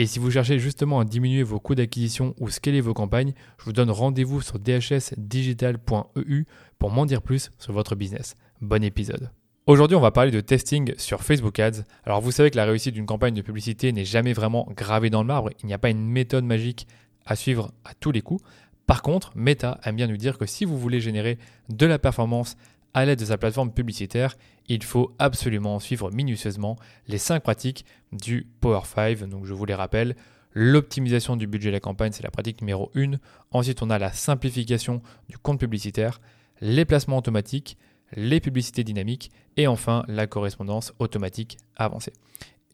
Et si vous cherchez justement à diminuer vos coûts d'acquisition ou scaler vos campagnes, je vous donne rendez-vous sur dhsdigital.eu pour m'en dire plus sur votre business. Bon épisode. Aujourd'hui, on va parler de testing sur Facebook Ads. Alors, vous savez que la réussite d'une campagne de publicité n'est jamais vraiment gravée dans le marbre. Il n'y a pas une méthode magique à suivre à tous les coups. Par contre, Meta aime bien nous dire que si vous voulez générer de la performance à l'aide de sa plateforme publicitaire, il faut absolument suivre minutieusement les 5 pratiques du Power 5. Donc je vous les rappelle, l'optimisation du budget de la campagne, c'est la pratique numéro 1. Ensuite, on a la simplification du compte publicitaire, les placements automatiques, les publicités dynamiques et enfin la correspondance automatique avancée.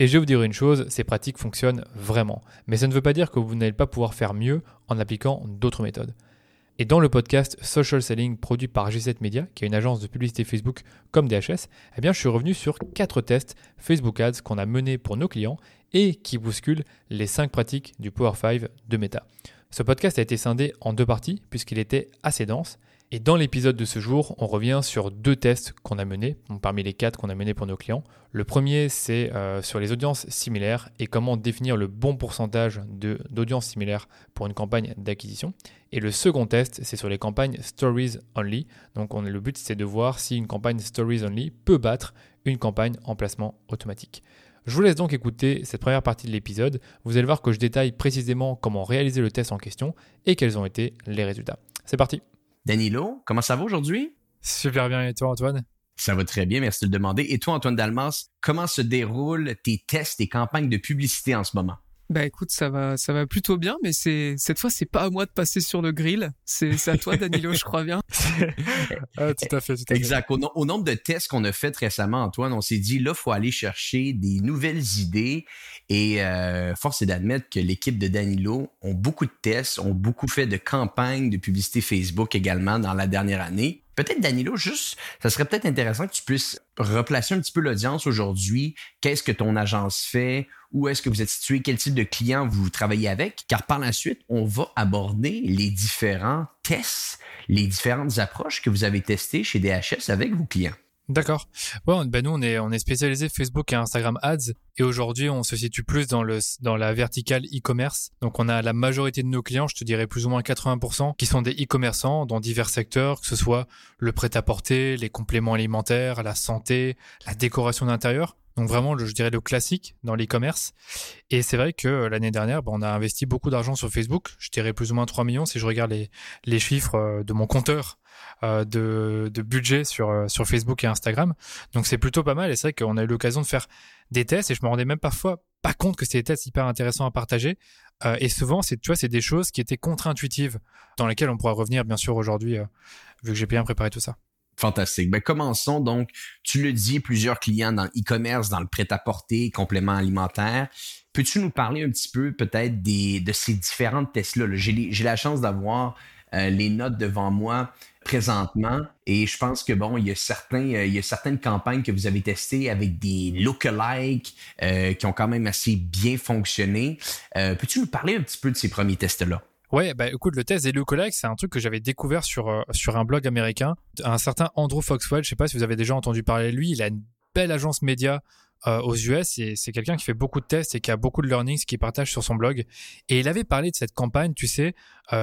Et je vais vous dire une chose, ces pratiques fonctionnent vraiment. Mais ça ne veut pas dire que vous n'allez pas pouvoir faire mieux en appliquant d'autres méthodes. Et dans le podcast Social Selling produit par G7 Media, qui est une agence de publicité Facebook comme DHS, eh bien, je suis revenu sur quatre tests Facebook Ads qu'on a menés pour nos clients et qui bousculent les 5 pratiques du Power 5 de Meta. Ce podcast a été scindé en deux parties puisqu'il était assez dense et dans l'épisode de ce jour, on revient sur deux tests qu'on a menés, parmi les quatre qu'on a menés pour nos clients. Le premier, c'est euh, sur les audiences similaires et comment définir le bon pourcentage d'audiences similaires pour une campagne d'acquisition. Et le second test, c'est sur les campagnes Stories Only. Donc on, le but, c'est de voir si une campagne Stories Only peut battre une campagne en placement automatique. Je vous laisse donc écouter cette première partie de l'épisode. Vous allez voir que je détaille précisément comment réaliser le test en question et quels ont été les résultats. C'est parti Danilo, comment ça va aujourd'hui? Super bien. Et toi, Antoine? Ça va très bien, merci de le demander. Et toi, Antoine Dalmas, comment se déroulent tes tests et campagnes de publicité en ce moment? Bah écoute, ça va, ça va plutôt bien, mais c'est cette fois c'est pas à moi de passer sur le grill, c'est à toi Danilo, je crois bien. ah, tout à fait, tout à exact. Au, au, nombre de tests qu'on a fait récemment, Antoine, on s'est dit là, faut aller chercher des nouvelles idées et euh, force est d'admettre que l'équipe de Danilo ont beaucoup de tests, ont beaucoup fait de campagnes de publicité Facebook également dans la dernière année. Peut-être, Danilo, juste, ça serait peut-être intéressant que tu puisses replacer un petit peu l'audience aujourd'hui. Qu'est-ce que ton agence fait? Où est-ce que vous êtes situé? Quel type de clients vous travaillez avec? Car par la suite, on va aborder les différents tests, les différentes approches que vous avez testées chez DHS avec vos clients. D'accord. Ouais, ben nous on est on est spécialisé Facebook et Instagram Ads et aujourd'hui on se situe plus dans le dans la verticale e-commerce. Donc on a la majorité de nos clients, je te dirais plus ou moins 80% qui sont des e-commerçants dans divers secteurs, que ce soit le prêt-à-porter, les compléments alimentaires, la santé, la décoration d'intérieur. Donc vraiment, je dirais le classique dans l'e-commerce. Et c'est vrai que euh, l'année dernière, ben, on a investi beaucoup d'argent sur Facebook. Je dirais plus ou moins 3 millions si je regarde les, les chiffres euh, de mon compteur de, de, budget sur, euh, sur Facebook et Instagram. Donc c'est plutôt pas mal et c'est vrai qu'on a eu l'occasion de faire des tests et je me rendais même parfois pas compte que c'était des tests hyper intéressants à partager. Euh, et souvent, c'est tu vois, c'est des choses qui étaient contre-intuitives dans lesquelles on pourra revenir bien sûr aujourd'hui vu que j'ai bien préparé tout ça. Fantastique. Ben, commençons donc. Tu le dis, plusieurs clients dans l'e-commerce, dans le prêt-à-porter, compléments alimentaires. Peux-tu nous parler un petit peu peut-être des, de ces différentes tests-là? J'ai la chance d'avoir les notes devant moi présentement. Et je pense que bon, il y a certains, euh, il y a certaines campagnes que vous avez testées avec des lookalikes euh, qui ont quand même assez bien fonctionné. Euh, peux-tu nous parler un petit peu de ces premiers tests-là? Ouais, bah écoute, le test des lookalikes, c'est un truc que j'avais découvert sur, sur un blog américain. Un certain Andrew Foxwell, je sais pas si vous avez déjà entendu parler de lui, il a une belle agence média aux US et c'est quelqu'un qui fait beaucoup de tests et qui a beaucoup de learnings qu'il partage sur son blog. Et il avait parlé de cette campagne, tu sais,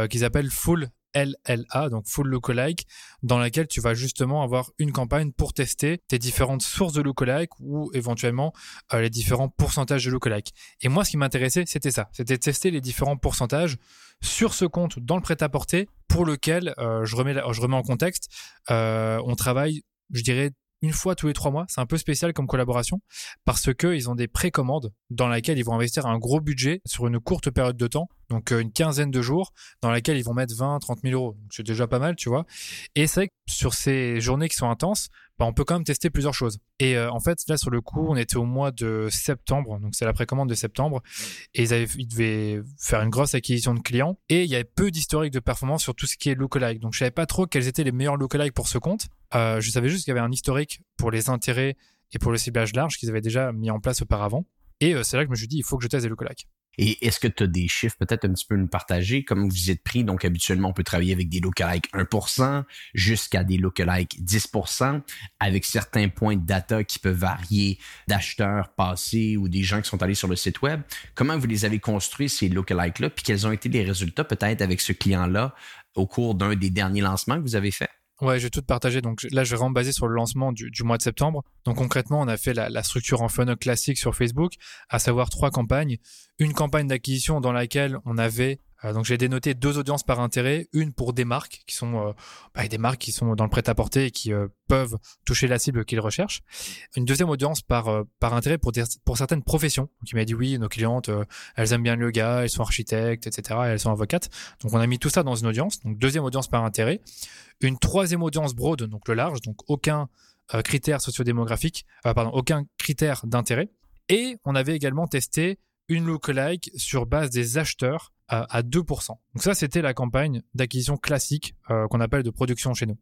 qu'ils appellent Full FLLA, donc Full Lookalike, dans laquelle tu vas justement avoir une campagne pour tester tes différentes sources de lookalike ou éventuellement euh, les différents pourcentages de lookalike. Et moi, ce qui m'intéressait, c'était ça, c'était de tester les différents pourcentages sur ce compte dans le prêt-à-porter pour lequel, euh, je, remets, je remets en contexte, euh, on travaille, je dirais, une fois tous les trois mois. C'est un peu spécial comme collaboration parce que ils ont des précommandes dans lesquelles ils vont investir un gros budget sur une courte période de temps, donc euh, une quinzaine de jours, dans laquelle ils vont mettre 20, 30 000 euros. C'est déjà pas mal, tu vois. Et c'est vrai que sur ces journées qui sont intenses, bah, on peut quand même tester plusieurs choses. Et euh, en fait, là, sur le coup, on était au mois de septembre, donc c'est la précommande de septembre, et ils, avaient, devaient faire une grosse acquisition de clients, et il y avait peu d'historique de performance sur tout ce qui est lookalike. Donc je savais pas trop quels étaient les meilleurs lookalike pour ce compte. Euh, je savais juste qu'il y avait un historique pour les intérêts et pour le ciblage large qu'ils avaient déjà mis en place auparavant. Et euh, c'est là que je me suis dit, il faut que je teste des lookalikes. Et est-ce que tu as des chiffres peut-être un petit peu nous partager? Comme vous êtes pris, donc habituellement, on peut travailler avec des lookalikes 1% jusqu'à des lookalikes 10%, avec certains points de data qui peuvent varier d'acheteurs passés ou des gens qui sont allés sur le site web. Comment vous les avez construits, ces lookalikes-là? Puis quels ont été les résultats peut-être avec ce client-là au cours d'un des derniers lancements que vous avez fait? Ouais, je vais tout partager. Donc là, je vais vraiment baser sur le lancement du, mois de septembre. Donc concrètement, on a fait la, structure en funnel classique sur Facebook, à savoir trois campagnes. Une campagne d'acquisition dans laquelle on avait euh, donc j'ai dénoté deux audiences par intérêt, une pour des marques qui sont euh, bah, des marques qui sont dans le prêt-à-porter et qui euh, peuvent toucher la cible qu'ils recherchent. Une deuxième audience par par intérêt pour pour certaines professions. Donc il m'a dit oui, nos clientes elles aiment bien le yoga, elles sont architectes, etc. Et elles sont avocates. Donc on a mis tout ça dans une audience. Donc deuxième audience par intérêt. Une troisième audience broad, donc le large, donc aucun critère sociodémographique, pardon, aucun critère d'intérêt. Et on avait également testé une lookalike sur base des acheteurs à, 2%. Donc ça, c'était la campagne d'acquisition classique euh, qu'on appelle de production chez nous.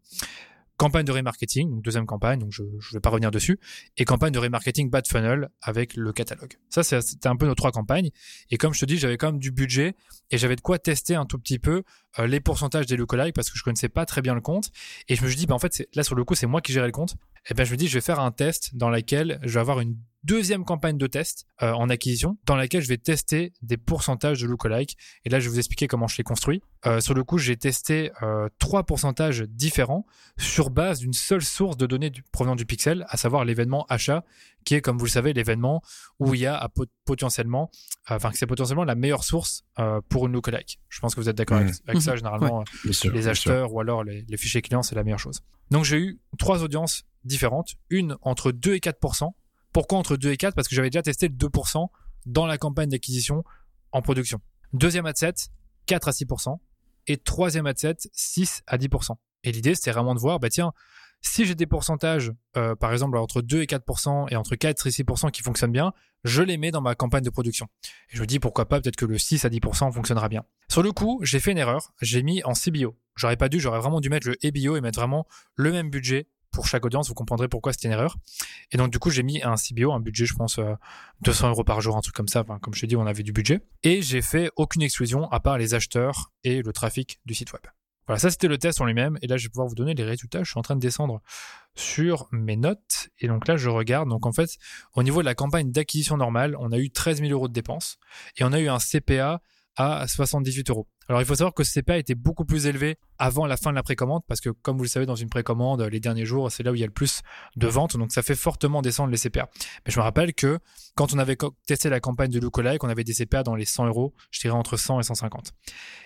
Campagne de remarketing, deuxième campagne, donc je ne vais pas revenir dessus, et campagne de remarketing bad funnel avec le catalogue. Ça, c'était un peu nos trois campagnes. Et comme je te dis, j'avais quand même du budget et j'avais de quoi tester un tout petit peu euh, les pourcentages des lookalikes parce que je connaissais pas très bien le compte. Et je me suis dit, bah, en fait, là, sur le coup, c'est moi qui gérais le compte. Et ben, je me dis, je vais faire un test dans lequel je vais avoir une deuxième campagne de test euh, en acquisition dans laquelle je vais tester des pourcentages de lookalike. Et là, je vais vous expliquer comment je les construis. Euh, sur le coup, j'ai testé euh, trois pourcentages différents sur base d'une seule source de données du, provenant du pixel, à savoir l'événement achat, qui est, comme vous le savez, l'événement où il y a potentiellement, enfin, c'est potentiellement la meilleure source pour une lookalike. Je pense que vous êtes d'accord avec, ça. Généralement, les acheteurs ou alors les, les fichiers clients, c'est la meilleure chose. Donc, j'ai eu trois audiences différentes, une entre 2 et 4 pourquoi entre 2 et 4 Parce que j'avais déjà testé le 2% dans la campagne d'acquisition en production. Deuxième ad set, 4 à 6%. Et troisième ad set, 6 à 10%. Et l'idée, c'était vraiment de voir, bah tiens, si j'ai des pourcentages, euh, par exemple, entre 2 et 4% et entre 4 et 6% qui fonctionnent bien, je les mets dans ma campagne de production. Et je me dis, pourquoi pas, peut-être que le 6 à 10% fonctionnera bien. Sur le coup, j'ai fait une erreur. J'ai mis en CBO. J'aurais pas dû, j'aurais vraiment dû mettre le EBO et mettre vraiment le même budget pour chaque audience, vous comprendrez pourquoi c'était une erreur. Et donc, du coup, j'ai mis un CBO, un budget, je pense, 200 euh, euros par jour, un truc comme ça. comme je t'ai dit, on avait du budget. Et j'ai fait aucune exclusion à part les acheteurs et le trafic du site web. Voilà, ça c'était le test en lui-même. Et là, je vais pouvoir vous donner les résultats. Je suis en train de descendre sur mes notes. Et donc là, je regarde. Donc en fait, au niveau de la campagne d'acquisition normale, on a eu 13 000 euros de dépenses. Et on a eu un CPA à 78 euros. Alors il faut savoir que ce CPA était beaucoup plus élevé avant la fin de la précommande parce que comme vous le savez dans une précommande les derniers jours c'est là où il y a le plus de ventes donc ça fait fortement descendre les CPA. Mais je me rappelle que quand on avait testé la campagne de Lookalike on avait des CPA dans les 100 euros, je dirais entre 100 et 150.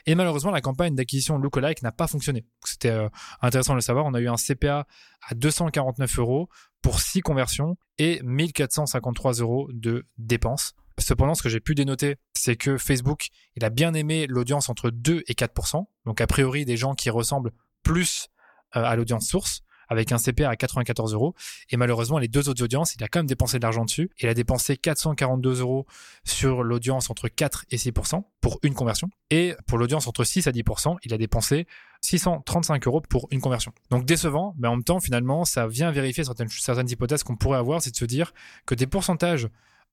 Et malheureusement la campagne d'acquisition Lookalike n'a pas fonctionné. C'était euh, intéressant de le savoir. On a eu un CPA à 249 euros pour 6 conversions et 1453 euros de dépenses. Cependant, ce que j'ai pu dénoter, c'est que Facebook, il a bien aimé l'audience entre 2 et 4%. Donc, a priori, des gens qui ressemblent plus euh, à l'audience source, avec un CPR à 94 euros. Et malheureusement, les deux autres audiences, il a quand même dépensé de l'argent dessus. Il a dépensé 442 euros sur l'audience entre 4 et 6% pour une conversion. Et pour l'audience entre 6 à 10%, il a dépensé 635 euros pour une conversion. Donc décevant, mais en même temps, finalement, ça vient vérifier certaines, hypothèses qu'on pourrait avoir, c'est de se dire que des pourcentages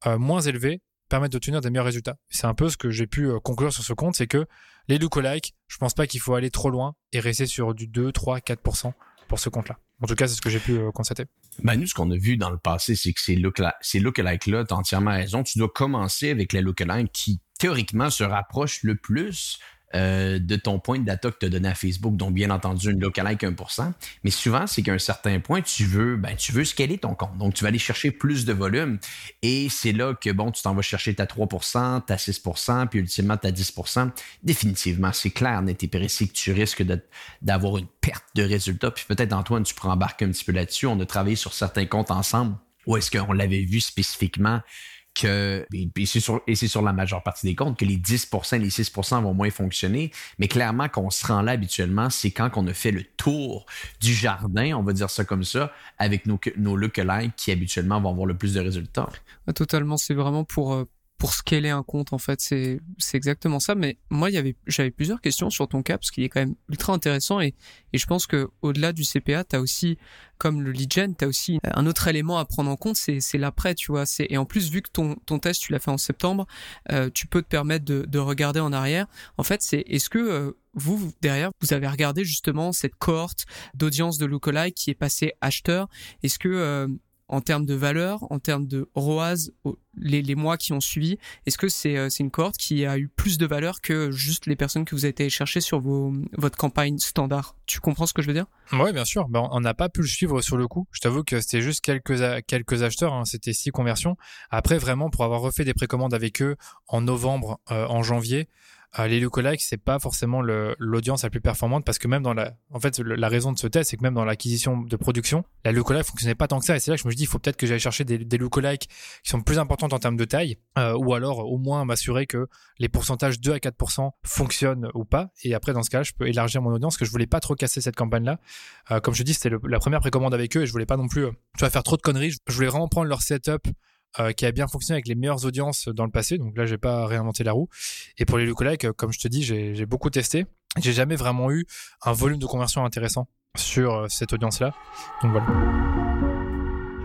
euh, moins élevés permettre d'obtenir des meilleurs résultats. C'est un peu ce que j'ai pu euh, conclure sur ce compte, c'est que les lookalikes, je pense pas qu'il faut aller trop loin et rester sur du 2, 3, 4% pour ce compte-là. En tout cas, c'est ce que j'ai pu euh, constater. Ben, nous, ce qu'on a vu dans le passé, c'est que ces, lookalikes-là, tu as entièrement raison. Tu dois commencer avec les lookalikes qui, théoriquement, se rapprochent le plus euh, de ton point de data que tu as donné à Facebook, donc bien entendu une lookalike 1%. Mais souvent, c'est qu'à un certain point, tu veux, ben, tu veux scaler ton compte. Donc, tu vas aller chercher plus de volume. Et c'est là que, bon, tu t'en vas chercher ta 3%, ta 6%, puis ultimement ta 10%. Définitivement, c'est clair, net et précis que tu risques d'avoir une perte de résultats. Puis peut-être, Antoine, tu pourras embarquer un petit peu là-dessus. On a travaillé sur certains comptes ensemble. Ou est-ce qu'on l'avait vu spécifiquement que, et c'est sur, la majeure partie des comptes, que les 10 les 6 vont moins fonctionner. Mais clairement, qu'on se rend là habituellement, c'est quand on a fait le tour du jardin, on va dire ça comme ça, avec nos, nos qui habituellement vont avoir le plus de résultats. Totalement, c'est vraiment pour, euh, pour scaler un compte en fait c'est c'est exactement ça. Mais moi il y avait j'avais plusieurs questions sur ton cas parce qu'il est quand même ultra intéressant. Et et je pense que au-delà du CPA tu aussi comme le lead gen tu as aussi un autre élément à prendre en compte c'est c'est l'après tu vois. C'est et en plus vu que ton ton test tu l'as fait en septembre euh, tu peux te permettre de de regarder en arrière. En fait c'est est-ce que euh, vous, derrière, vous avez regardé justement cette cohorte d'audience de lookalike qui est passée acheteur? Est-ce que euh, en termes de valeur, en termes de ROAS, les, mois qui ont suivi, est-ce que c'est euh, c'est une cohorte qui a eu plus de valeur que juste les personnes que vous avez été chercher sur votre campagne standard? Tu comprends ce que je veux dire? Oui, bien sûr. Ben, on n'a pas pu le suivre sur le coup. Je t'avoue que c'était juste quelques, quelques acheteurs, hein. c'était six conversions. Après, vraiment, pour avoir refait des précommandes avec eux en novembre, euh, en janvier, euh, les lookalikes, c'est pas forcément l'audience la plus performante parce que même dans la, en fait, la raison de ce test, c'est que même dans l'acquisition de production, la lookalike fonctionnait pas tant que ça. Et c'est là que je me dis, il faut peut-être que j'aille chercher des, des lookalikes qui sont plus importantes en termes de taille, euh, ou alors au moins m'assurer que les pourcentages 2 à 4% fonctionnent ou pas. Et après, dans ce cas, je peux élargir mon audience, que je voulais pas trop casser cette campagne-là. Euh, comme je dis, c'était la première précommande avec eux et je voulais pas non plus, tu vas faire trop de conneries. Je voulais vraiment prendre leur setup euh, qui a bien fonctionné avec les meilleures audiences dans le passé. Donc là, j'ai pas réinventé la roue. Et pour les lookalikes, euh, comme je te dis, j'ai beaucoup testé. J'ai jamais vraiment eu un volume de conversion intéressant sur euh, cette audience-là. Donc voilà.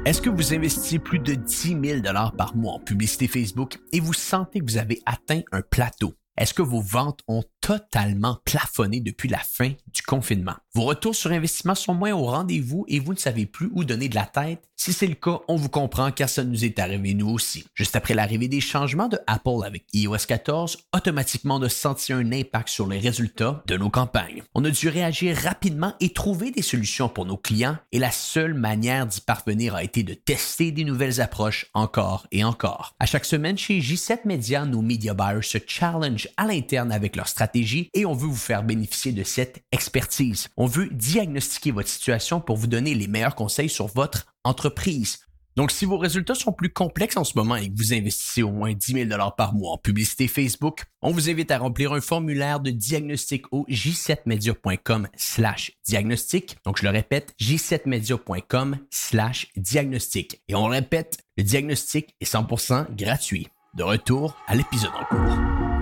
Est-ce que vous investissez plus de 10 000 par mois en publicité Facebook et vous sentez que vous avez atteint un plateau? Est-ce que vos ventes ont totalement plafonné depuis la fin du confinement? Vos retours sur investissement sont moins au rendez-vous et vous ne savez plus où donner de la tête? Si c'est le cas, on vous comprend car ça nous est arrivé nous aussi. Juste après l'arrivée des changements de Apple avec iOS 14, automatiquement on a senti un impact sur les résultats de nos campagnes. On a dû réagir rapidement et trouver des solutions pour nos clients et la seule manière d'y parvenir a été de tester des nouvelles approches encore et encore. À chaque semaine chez J7 Media, nos media buyers se challenge à l'interne avec leur stratégie et on veut vous faire bénéficier de cette expertise. On veut diagnostiquer votre situation pour vous donner les meilleurs conseils sur votre entreprise. Donc, si vos résultats sont plus complexes en ce moment et que vous investissez au moins 10 000 par mois en publicité Facebook, on vous invite à remplir un formulaire de diagnostic au j7media.com slash diagnostic. Donc, je le répète, j7media.com slash diagnostic. Et on répète, le diagnostic est 100% gratuit. De retour à l'épisode en cours.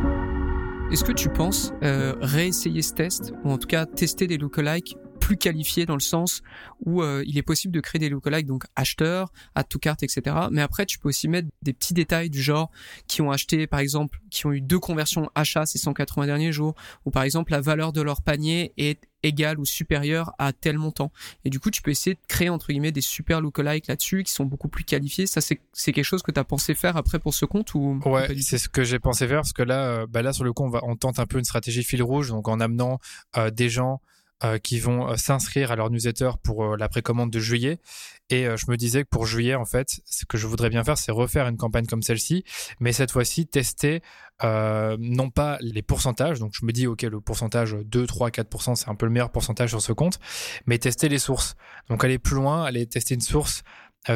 Est-ce que tu penses euh, réessayer ce test, ou en tout cas tester des lookalikes plus qualifiés dans le sens où euh, il est possible de créer des lookalikes, donc acheteurs, add to cart, etc. Mais après, tu peux aussi mettre des petits détails du genre qui ont acheté, par exemple, qui ont eu deux conversions achats ces 180 derniers jours, ou par exemple la valeur de leur panier est égal ou supérieur à tel montant. Et du coup, tu peux essayer de créer entre guillemets des super lookalikes là-dessus qui sont beaucoup plus qualifiés. Ça, c'est quelque chose que tu as pensé faire après pour ce compte ou Ouais, c'est ce que j'ai pensé faire parce que là, euh, bah là sur le coup, on, va, on tente un peu une stratégie fil rouge, donc en amenant euh, des gens euh, qui vont euh, s'inscrire à leur newsletter pour euh, la précommande de juillet. Et je me disais que pour juillet, en fait, ce que je voudrais bien faire, c'est refaire une campagne comme celle-ci, mais cette fois-ci tester non pas les pourcentages. Donc je me dis, ok, le pourcentage 2, 3, 4%, c'est un peu le meilleur pourcentage sur ce compte, mais tester les sources. Donc aller plus loin, aller tester une source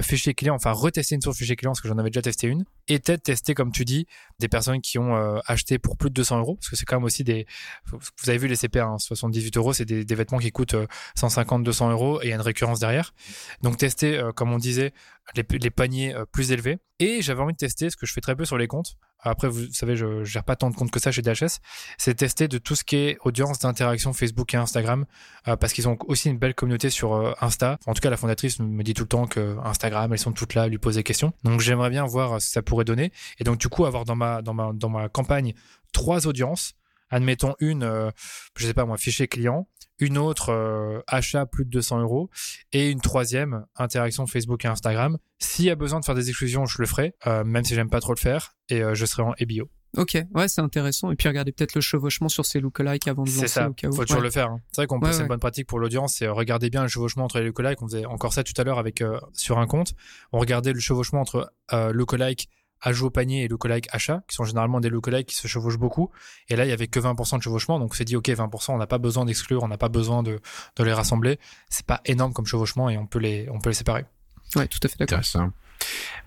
fichier client, enfin retester une source fichier client parce que j'en avais déjà testé une, et peut-être tester, comme tu dis, des personnes qui ont euh, acheté pour plus de 200 euros, parce que c'est quand même aussi des... Vous avez vu les CPA, hein, 78 euros, c'est des, vêtements qui coûtent 150, euh, 200 euros, et il y a une récurrence derrière. Donc tester, comme on disait, les, paniers plus élevés. Et j'avais envie de tester, ce que je fais très peu sur les comptes, après, vous savez, je, je gère pas tant de comptes que ça chez DHS. C'est tester de tout ce qui est audience d'interaction Facebook et Instagram, euh, parce qu'ils ont aussi une belle communauté sur euh, Insta. En tout cas, la fondatrice me dit tout le temps que Instagram, elles sont toutes là, lui poser des questions. Donc, j'aimerais bien voir ce que ça pourrait donner. Et donc, du coup, avoir dans ma dans ma dans ma campagne trois audiences. Admettons une, euh, je sais pas moi, fichier client, une autre euh, achat plus de 200 euros et une troisième interaction Facebook et Instagram. S'il y a besoin de faire des exclusions, je le ferai, euh, même si j'aime pas trop le faire et euh, je serai en EBO. Ok, ouais, c'est intéressant. Et puis regardez peut-être le chevauchement sur ces lookalikes avant de lancer C'est ça, au faut toujours Ouais. le faire. hein. C'est vrai qu'on peut, Ouais, c'est une bonne pratique pour l'audience, c'est regarder bien le chevauchement entre les lookalikes. On faisait encore ça tout à l'heure avec euh, sur un compte. On regardait le chevauchement entre euh, lookalike ajout au panier et lookalike achat, qui sont généralement des lookalikes qui se chevauchent beaucoup. Et là, il y avait que 20% de chevauchement, donc on s'est dit ok, 20%, on n'a pas besoin d'exclure, on n'a pas besoin de, de les rassembler. C'est pas énorme comme chevauchement et on peut les, on peut les séparer. Ouais, tout à fait d'accord. Intéressant.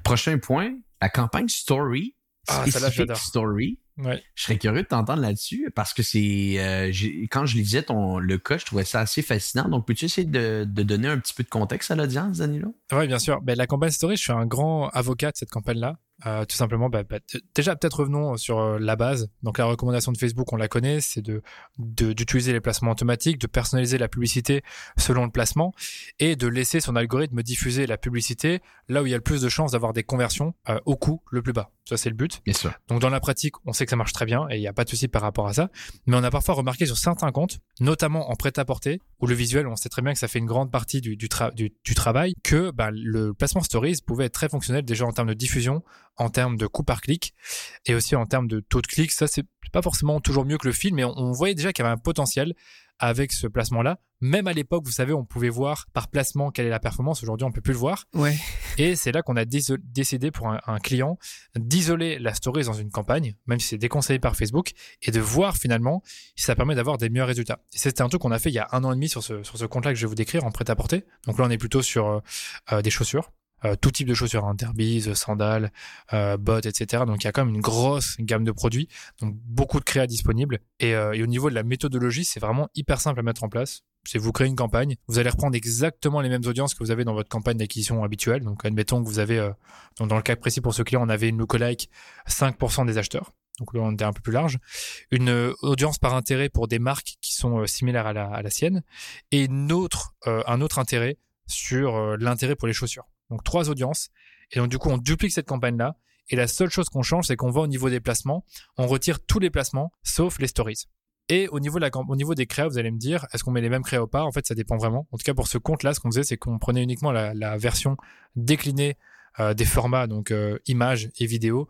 Prochain point, la campagne Story. Ah, celle-là, spécifique j'adore. Story. Ouais. Je serais curieux de t'entendre là-dessus parce que c'est euh, quand je lisais ton le cas, je trouvais ça assez fascinant. Donc, peux-tu essayer de, de donner un petit peu de contexte à l'audience, Danilo? Oui, bien sûr. Ben, la campagne Story, je suis un grand avocat de cette campagne-là. Euh, tout simplement, bah, bah, déjà peut-être revenons sur euh, la base. Donc la recommandation de Facebook, on la connaît, c'est de de- d'utiliser les placements automatiques, de personnaliser la publicité selon le placement et de laisser son algorithme diffuser la publicité là où il y a le plus de chances d'avoir des conversions euh, au coût le plus bas. Ça c'est le but. Bien sûr. Donc dans la pratique, on sait que ça marche très bien et il n'y a pas de souci par rapport à ça. Mais on a parfois remarqué sur certains comptes, notamment en prêt-à-porter, où le visuel, on sait très bien que ça fait une grande partie du, du, tra- du, du travail, que bah, le placement stories pouvait être très fonctionnel déjà en termes de diffusion, en termes de coût par clic et aussi en termes de taux de clic. Ça, c'est pas forcément toujours mieux que le film, mais on, on voyait déjà qu'il y avait un potentiel avec ce placement-là. Même à l'époque, vous savez, on pouvait voir par placement quelle est la performance. Aujourd'hui, on peut plus le voir. Ouais. Et c'est là qu'on a décidé pour un, un client d'isoler la story dans une campagne, même si c'est déconseillé par Facebook, et de voir finalement si ça permet d'avoir des meilleurs résultats. C'était un truc qu'on a fait il y a un an et demi sur ce, sur ce compte-là que je vais vous décrire en prêt-à-porter. Donc là, on est plutôt sur euh, euh, des chaussures. Euh, tout type de chaussures, hein, derbies, sandales, euh, bottes, etc. Donc il y a quand même une grosse gamme de produits, donc beaucoup de créas disponibles. Et, euh, et au niveau de la méthodologie, c'est vraiment hyper simple à mettre en place. C'est vous créez une campagne, vous allez reprendre exactement les mêmes audiences que vous avez dans votre campagne d'acquisition habituelle. Donc admettons que vous avez, euh, donc dans le cas précis pour ce client, on avait une lookalike 5% des acheteurs. Donc là, on était un peu plus large. Une euh, audience par intérêt pour des marques qui sont euh, similaires à la, à la sienne. Et une autre, un autre intérêt sur l'intérêt pour les chaussures. Donc trois audiences. Et donc du coup, on duplique cette campagne-là. Et la seule chose qu'on change, c'est qu'on va au niveau des placements. On retire tous les placements, sauf les stories. Et au niveau, au des créas, vous allez me dire, est-ce qu'on met les mêmes créas ou pas? En fait, ça dépend vraiment. En tout cas, pour ce compte-là, ce qu'on faisait, c'est qu'on prenait uniquement la, version déclinée euh, des formats, donc euh, images et vidéos,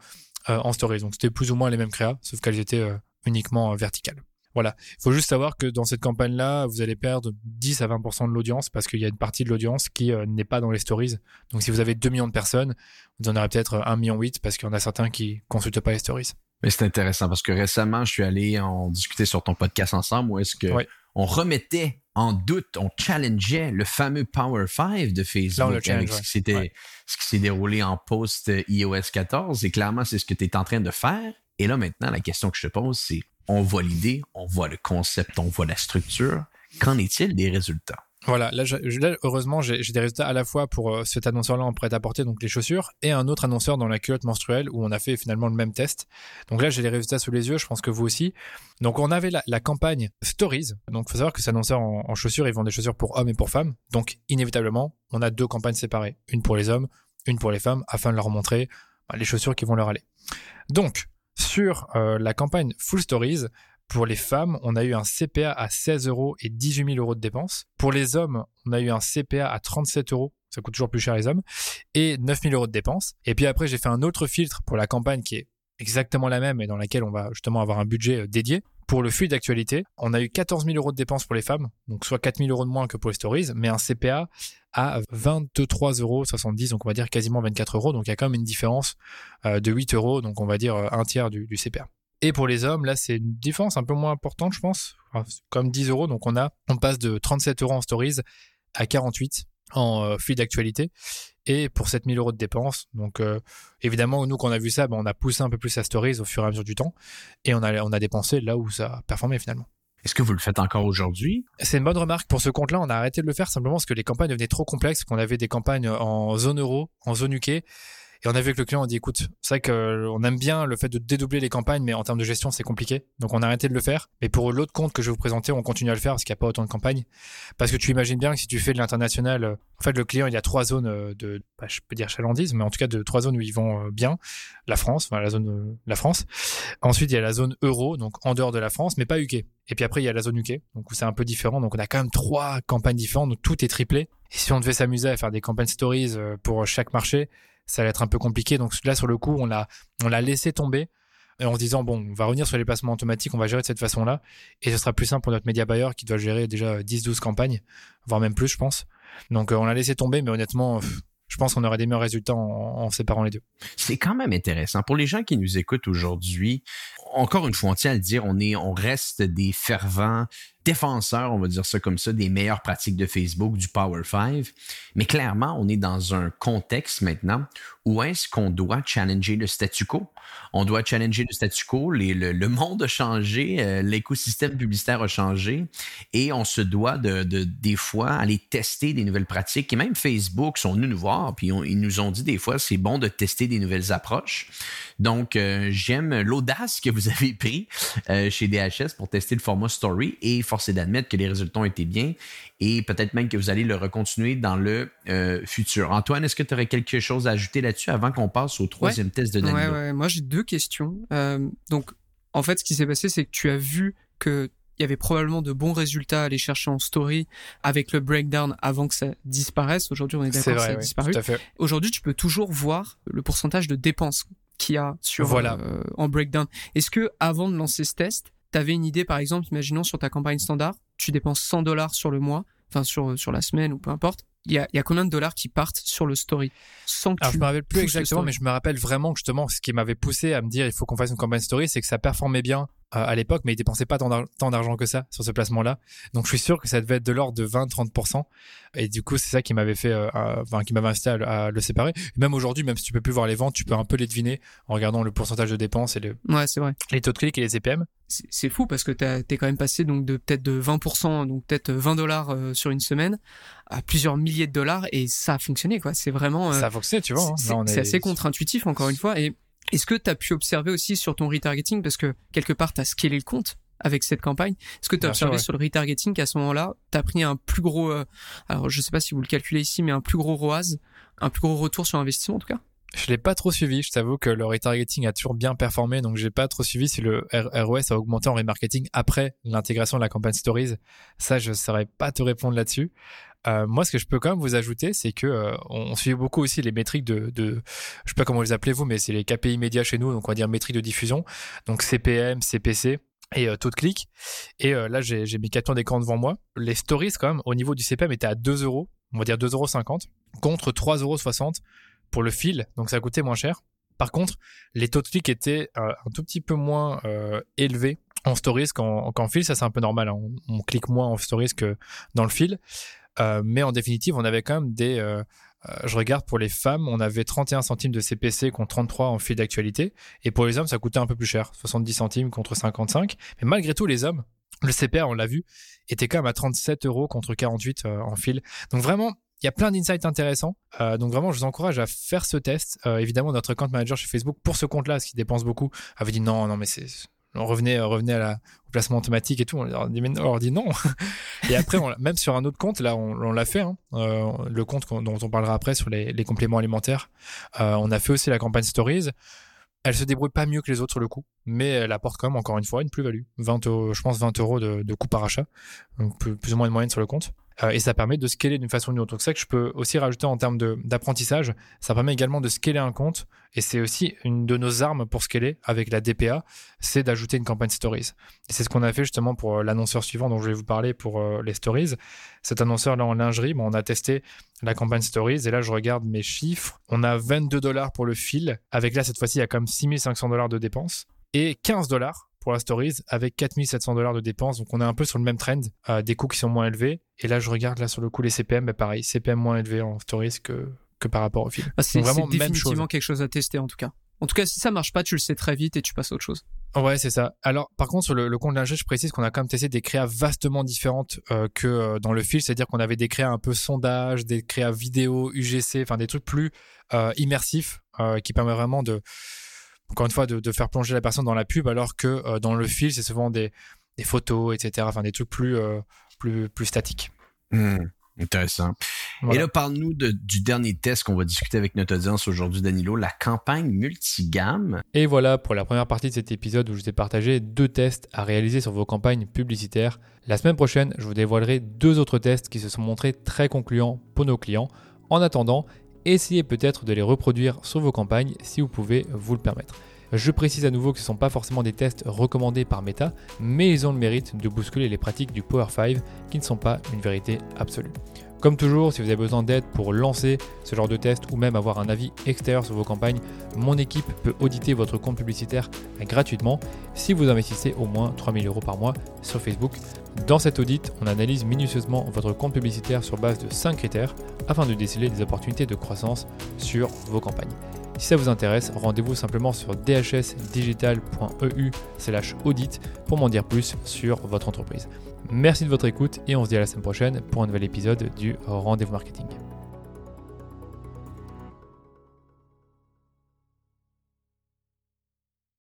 euh, en stories. Donc, c'était plus ou moins les mêmes créas, sauf qu'elles étaient uniquement verticales. Voilà. Il faut juste savoir que dans cette campagne-là, vous allez perdre 10 à 20% de l'audience parce qu'il y a une partie de l'audience qui euh, n'est pas dans les stories. Donc, si vous avez 2 millions de personnes, vous en aurez peut-être 1 million 8 parce qu'il y en a certains qui consultent pas les stories. Mais c'est intéressant parce que récemment, je suis allé en discuter sur ton podcast ensemble où est-ce que on remettait en doute, on challengeait le fameux Power 5 de Facebook Là, avec ce qui Ouais. ce qui s'est déroulé en post iOS 14 et clairement c'est ce que tu es en train de faire. Et là maintenant la question que je te pose c'est on voit l'idée, on voit le concept, on voit la structure. Qu'en est-il des résultats? Voilà, là, heureusement, j'ai des résultats à la fois pour euh, cet annonceur-là en prêt-à-porter, donc les chaussures, et un autre annonceur dans la culotte menstruelle où on a fait finalement le même test. Donc là, j'ai les résultats sous les yeux, je pense que vous aussi. Donc on avait la, la campagne Stories. Donc faut savoir que cet annonceur en, en chaussures, ils vendent des chaussures pour hommes et pour femmes. Donc inévitablement, on a deux campagnes séparées, une pour les hommes, une pour les femmes, afin de leur montrer bah, les chaussures qui vont leur aller. Donc sur euh, la campagne Full Stories, pour les femmes, on a eu un CPA à 16 euros et 18 000 euros de dépenses. Pour les hommes, on a eu un CPA à 37 euros. Ça coûte toujours plus cher les hommes. Et 9 000 euros de dépenses. Et puis après, j'ai fait un autre filtre pour la campagne qui est exactement la même et dans laquelle on va justement avoir un budget euh, dédié. Pour le flux d'actualité, on a eu 14 000 euros de dépenses pour les femmes, donc soit 4 000 euros de moins que pour les stories, mais un CPA à 23,70 euros, donc on va dire quasiment 24 euros, donc il y a quand même une différence euh, de 8 euros, donc on va dire euh, un tiers du, CPA. Et pour les hommes, là, c'est une différence un peu moins importante, je pense. Comme 10 euros. Donc, on on passe de 37 euros en stories à 48 en euh, flux d'actualité. Et pour 7000 euros de dépenses. Donc, euh, évidemment, nous, quand on a vu ça, ben, on a poussé un peu plus la stories au fur et à mesure du temps. Et on a, on a dépensé là où ça a performé finalement. Est-ce que vous le faites encore aujourd'hui? C'est une bonne remarque. Pour ce compte-là, on a arrêté de le faire simplement parce que les campagnes devenaient trop complexes, qu'on avait des campagnes en zone euro, en zone UK. Et on a vu avec le client, on dit écoute, c'est vrai qu'on aime bien le fait de dédoubler les campagnes, mais en termes de gestion, c'est compliqué. Donc on a arrêté de le faire. Mais pour l'autre compte que je vais vous présenter, on continue à le faire parce qu'il n'y a pas autant de campagnes. Parce que tu imagines bien que si tu fais de l'international, euh, en fait, le client, il y a trois zones euh, de, bah, je peux dire chalandise, mais en tout cas de trois zones où ils vont euh, bien. La France, enfin la zone, euh, la France. Ensuite, il y a la zone euro, donc en dehors de la France, mais pas UK. Et puis après, il y a la zone UK, donc où c'est un peu différent. Donc on a quand même trois campagnes différentes, donc tout est triplé. Et si on devait s'amuser à faire des campagnes stories euh, pour chaque marché, ça allait être un peu compliqué. Donc là, sur le coup, on l'a, on l'a laissé tomber. et en se disant bon, on va revenir sur les placements automatiques, on va gérer de cette façon-là, et ce sera plus simple pour notre média buyer qui doit gérer déjà 10-12 campagnes, voire même plus, je pense. Donc on l'a laissé tomber, mais honnêtement, je pense qu'on aurait des meilleurs résultats en, séparant les deux. C'est quand même intéressant. Pour les gens qui nous écoutent aujourd'hui, encore une fois, on tient à le dire, on est, on reste des fervents défenseurs, on va dire ça comme ça, des meilleures pratiques de Facebook, du Power 5. Mais clairement, on est dans un contexte maintenant où est-ce qu'on doit challenger le statu quo? On doit challenger le statu quo, le, monde a changé, euh, l'écosystème publicitaire a changé et on se doit de, des fois aller tester des nouvelles pratiques. Et même Facebook sont venus nous voir, puis ils nous ont dit des fois c'est bon de tester des nouvelles approches. Donc, euh, j'aime l'audace que vous avez pris euh, chez DHS pour tester le format Story et force est d'admettre que les résultats ont été bien et peut-être même que vous allez le recontinuer dans le euh, futur. Antoine, est-ce que tu aurais quelque chose à ajouter là-dessus avant qu'on passe au troisième test de Danilo? Ouais, Moi, j'ai deux questions. Euh, donc, en fait, ce qui s'est passé, c'est que tu as vu que il y avait probablement de bons résultats à aller chercher en story avec le breakdown avant que ça disparaisse. Aujourd'hui, on est d'accord que ça a disparu. Aujourd'hui, tu peux toujours voir le pourcentage de dépenses qu'il y a sur voilà. Euh, en breakdown. Est-ce que avant de lancer ce test, tu avais une idée, par exemple, imaginons sur ta campagne standard, tu dépenses 100 dollars sur le mois, enfin sur, sur la semaine ou peu importe. Il y a, y a combien de dollars qui partent sur le story sans que Alors, je me rappelle plus exactement, mais je me rappelle vraiment que justement, ce qui m'avait poussé à me dire il faut qu'on fasse une campagne story, c'est que ça performait bien euh, à l'époque, mais il dépensait pas tant d'argent que ça sur ce placement-là. Donc je suis sûr que ça devait être de l'ordre de 20-30%. Et du coup, c'est ça qui m'avait fait, euh, enfin, qui m'avait incité à, le séparer. même aujourd'hui, même si tu peux plus voir les ventes, tu peux un peu les deviner en regardant le pourcentage de dépenses et ouais, vrai. les taux de clic et les CPM. C'est fou parce que t'es quand même passé donc de peut-être de 20%, donc peut-être 20 dollars euh, sur une semaine à plusieurs milliers de dollars et ça a fonctionné quoi. C'est vraiment. ça a fonctionné, tu vois. Hein. C'est assez contre-intuitif encore une fois et est-ce que tu as pu observer aussi sur ton retargeting, parce que quelque part, tu as scalé le compte avec cette campagne. Est-ce que tu as observé sur le retargeting qu'à ce moment-là, tu as pris un plus gros, euh, alors je sais pas si vous le calculez ici, mais un plus gros ROAS, un plus gros retour sur investissement en tout cas? Je l'ai pas trop suivi. Je t'avoue que le retargeting a toujours bien performé, donc j'ai pas trop suivi si le ROS a augmenté en remarketing après l'intégration de la campagne Stories. Ça, je saurais pas te répondre là-dessus. Euh, moi, ce que je peux quand même vous ajouter, c'est que euh, on, suit beaucoup aussi les métriques de, de, je sais pas comment vous les appelez vous, mais c'est les KPI médias chez nous, donc on va dire métriques de diffusion, donc CPM, CPC et euh, taux de clic. Et là, j'ai mes captures d'écran devant moi. Les stories, quand même, au niveau du CPM, étaient à 2 euros, on va dire 2,50 euros, contre 3,60 euros pour le fil, donc ça coûtait moins cher. Par contre, les taux de clic étaient un tout petit peu moins élevés en stories qu'en fil, ça c'est un peu normal. Hein. On, on, clique moins en stories que dans le fil. Euh, mais en définitive, on avait quand même des. Euh, euh, je regarde pour les femmes, on avait 31 centimes de CPC contre 33 en fil d'actualité. Et pour les hommes, ça coûtait un peu plus cher, 70 centimes contre 55. Mais malgré tout, les hommes, le CPR, on l'a vu, était quand même à 37 euros contre 48 en fil. Donc vraiment, il y a plein d'insights intéressants. donc vraiment, je vous encourage à faire ce test. évidemment, notre compte manager chez Facebook, pour ce compte-là, ce qui dépense beaucoup, avait dit non, non, mais c'est on revenait, revenait à la, au placement automatique et tout. On leur dit, dit non. et après, même sur un autre compte, là, on, l'a fait. Hein, euh, le compte dont on parlera après sur les, les compléments alimentaires. Euh, on a fait aussi la campagne Stories. Elle se débrouille pas mieux que les autres sur le coup, mais elle apporte quand même encore une fois une plus-value. 20 je pense 20 euros de, de coût par achat, donc plus ou moins une moyenne sur le compte. Euh, et ça permet de scaler d'une façon ou d'une autre. Donc ça que je peux aussi rajouter en termes d'apprentissage, ça permet également de scaler un compte et c'est aussi une de nos armes pour scaler avec la DPA, c'est d'ajouter une campagne stories. Et c'est ce qu'on a fait justement pour euh, l'annonceur suivant dont je vais vous parler pour euh, les stories. Cet annonceur là en lingerie, bon, on a testé la campagne stories et là je regarde mes chiffres. On a 22 dollars pour le fil. Avec là cette fois-ci il y a comme 6500 dollars de dépenses et 15 dollars pour la Stories avec 4700 dollars de dépenses. Donc on est un peu sur le même trend, euh, des coûts qui sont moins élevés. Et là, je regarde là sur le coup les CPM, mais pareil, CPM moins élevé en Stories que, que par rapport au film. Ah, c'est vraiment définitivement quelque chose à tester en tout cas. En tout cas, si ça marche pas, tu le sais très vite et tu passes à autre chose. Ouais, c'est ça. Alors, par contre, sur le, compte lingerie, je précise qu'on a quand même testé des créas vastement différentes euh, que euh, dans le fil. C'est-à-dire qu'on avait des créas un peu sondage, des créas vidéo, UGC, enfin des trucs plus immersifs qui permettent vraiment de encore une fois, de, faire plonger la personne dans la pub, alors que euh, dans le fil, c'est souvent des, photos, etc. Enfin, des trucs plus, euh, plus, plus statiques. Hmm, intéressant. Et là, parle-nous du dernier test qu'on va discuter avec notre audience aujourd'hui, Danilo, la campagne multigamme. Et voilà pour la première partie de cet épisode où je vous ai partagé deux tests à réaliser sur vos campagnes publicitaires. La semaine prochaine, je vous dévoilerai deux autres tests qui se sont montrés très concluants pour nos clients. En attendant, essayez peut-être de les reproduire sur vos campagnes si vous pouvez vous le permettre. Je précise à nouveau que ce ne sont pas forcément des tests recommandés par Meta, mais ils ont le mérite de bousculer les pratiques du Power 5 qui ne sont pas une vérité absolue. Comme toujours, si vous avez besoin d'aide pour lancer ce genre de test ou même avoir un avis extérieur sur vos campagnes, mon équipe peut auditer votre compte publicitaire gratuitement si vous investissez au moins 3000 euros par mois sur Facebook. Dans cet audit, on analyse minutieusement votre compte publicitaire sur base de 5 critères afin de déceler des opportunités de croissance sur vos campagnes. Si ça vous intéresse, rendez-vous simplement sur dhsdigital.eu audit pour m'en dire plus sur votre entreprise. Merci de votre écoute et on se dit à la semaine prochaine pour un nouvel épisode du Rendez-vous Marketing.